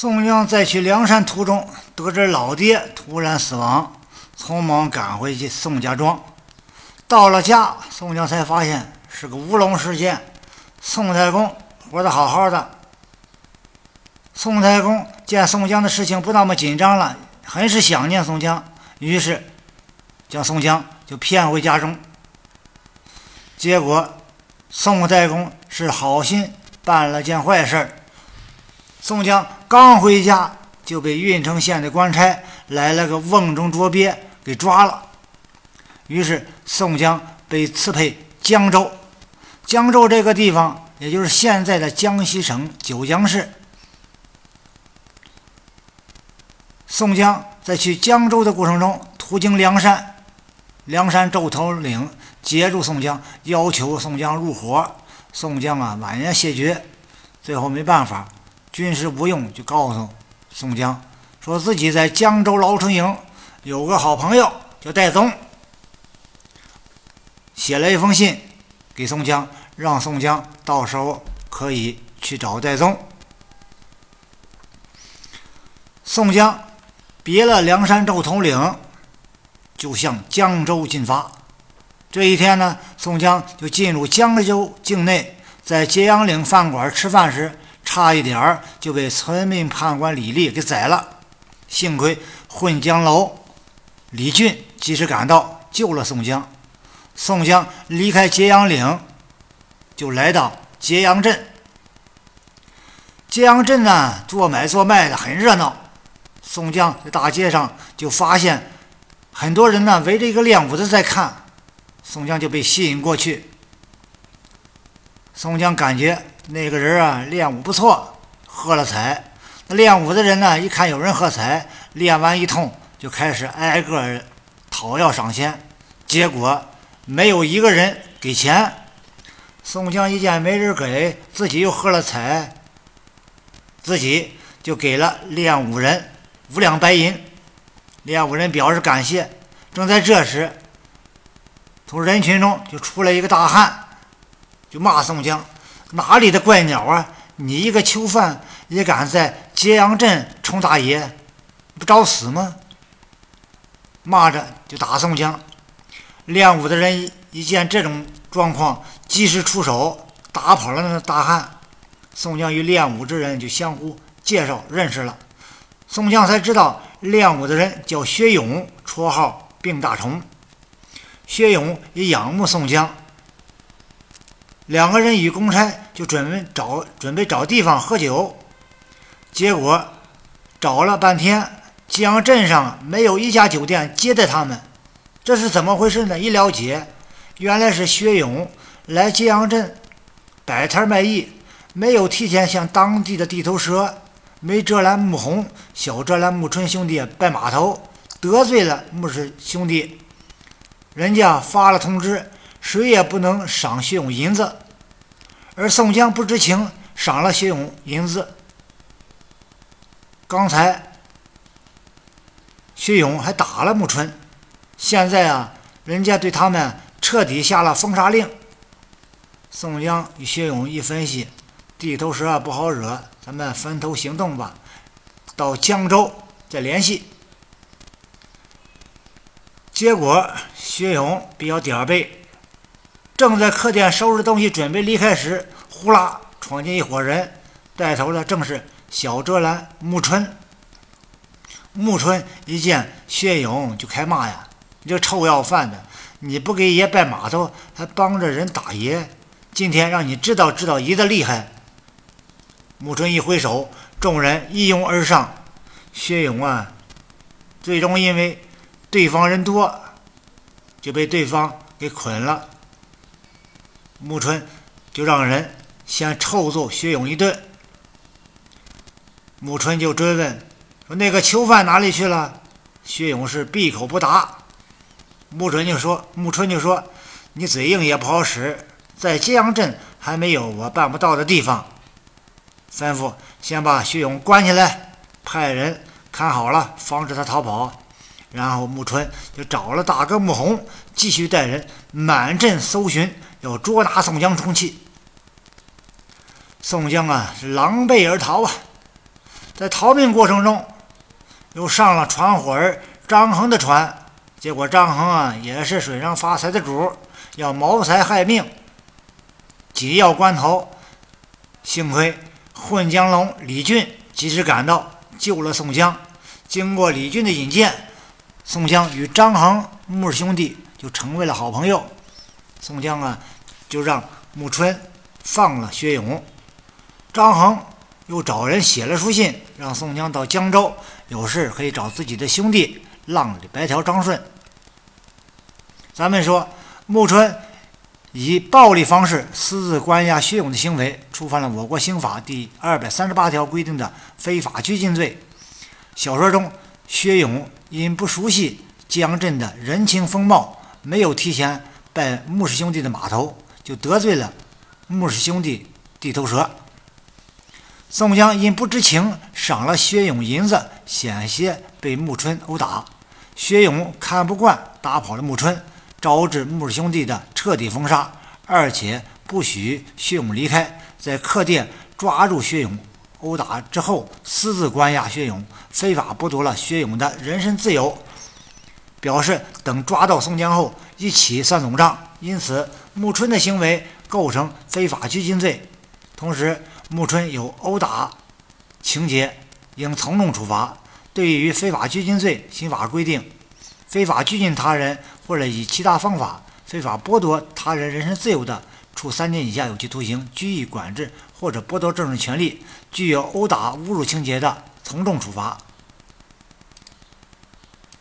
宋江在去梁山途中，得知老爹突然死亡，匆忙赶回去宋家庄。到了家，宋江才发现是个乌龙事件。宋太公活得好好的，宋太公见宋江的事情不那么紧张了，很是想念宋江，于是将宋江就骗回家中。结果，宋太公是好心办了件坏事儿宋江刚回家，就被郓城县的官差来了个瓮中捉鳖给抓了。于是宋江被赐配江州。江州这个地方，也就是现在的江西省九江市。宋江在去江州的过程中，途经梁山，梁山周头领。截住宋江，要求宋江入伙。宋江啊，婉言谢绝。最后没办法，军师吴用就告诉宋江，说自己在江州牢城营有个好朋友叫戴宗，写了一封信给宋江，让宋江到时候可以去找戴宗。宋江别了梁山赵统领，就向江州进发。这一天呢，宋江就进入江州境内，在揭阳岭饭馆吃饭时，差一点儿就被村民判官李立给宰了。幸亏混江楼李俊及时赶到，救了宋江。宋江离开揭阳岭，就来到揭阳镇。揭阳镇呢，做买做卖的很热闹。宋江在大街上就发现很多人呢围着一个练武的在看。宋江就被吸引过去。宋江感觉那个人啊练武不错，喝了彩。那练武的人呢，一看有人喝彩，练完一通就开始挨个讨要赏钱，结果没有一个人给钱。宋江一见没人给，自己又喝了彩，自己就给了练武人五两白银。练武人表示感谢。正在这时，从人群中就出来一个大汉，就骂宋江：“哪里的怪鸟啊！你一个囚犯也敢在揭阳镇冲大爷，不找死吗？”骂着就打宋江。练武的人一见这种状况，及时出手打跑了那大汉。宋江与练武之人就相互介绍认识了。宋江才知道练武的人叫薛勇，绰号病大虫。薛勇也仰慕宋江，两个人与公差就准备找准备找地方喝酒，结果找了半天，揭阳镇上没有一家酒店接待他们，这是怎么回事呢？一了解，原来是薛勇来揭阳镇摆摊卖艺，没有提前向当地的地头蛇梅哲兰、穆红、小哲兰、穆春兄弟拜码头，得罪了穆氏兄弟。人家发了通知，谁也不能赏薛勇银子，而宋江不知情，赏了薛勇银子。刚才薛勇还打了穆春，现在啊，人家对他们彻底下了封杀令。宋江与薛勇一分析，地头蛇不好惹，咱们分头行动吧，到江州再联系。结果。薛勇比较点儿背，正在客店收拾东西准备离开时，呼啦闯进一伙人，带头的正是小遮拦穆春。穆春一见薛勇就开骂呀：“你这臭要饭的，你不给爷拜码头，还帮着人打爷，今天让你知道知道爷的厉害！”穆春一挥手，众人一拥而上，薛勇啊，最终因为对方人多。就被对方给捆了，穆春就让人先臭揍薛勇一顿。穆春就追问说：“那个囚犯哪里去了？”薛勇是闭口不答。穆春就说：“穆春就说，你嘴硬也不好使，在揭阳镇还没有我办不到的地方。”吩咐先把薛勇关起来，派人看好了，防止他逃跑。然后穆春就找了大哥穆弘，继续带人满镇搜寻，要捉拿宋江充气。宋江啊，是狼狈而逃啊！在逃命过程中，又上了船伙儿张衡的船，结果张衡啊也是水上发财的主，要谋财害命。紧要关头，幸亏混江龙李俊及时赶到，救了宋江。经过李俊的引荐，宋江与张衡穆氏兄弟就成为了好朋友。宋江啊，就让穆春放了薛勇。张衡又找人写了书信，让宋江到江州有事可以找自己的兄弟浪里白条张顺。咱们说穆春以暴力方式私自关押薛勇的行为，触犯了我国刑法第二百三十八条规定的非法拘禁罪。小说中，薛勇因不熟悉江镇的人情风貌，没有提前拜穆氏兄弟的码头，就得罪了穆氏兄弟地头蛇。宋江因不知情，赏了薛勇银子，险些被穆春殴打。薛勇看不惯，打跑了穆春，招致穆氏兄弟的彻底封杀，而且不许薛勇离开，在客店抓住薛勇，殴打之后，私自关押薛勇，非法剥夺了薛勇的人身自由，表示等抓到宋江后一起算总账。因此，穆春的行为构成非法拘禁罪，同时。穆春有殴打情节，应从重处罚。对于非法拘禁罪，刑法规定，非法拘禁他人或者以其他方法非法剥夺他人人身自由的，处三年以下有期徒刑、拘役、管制或者剥夺政治权利；具有殴打、侮辱情节的，从重处罚。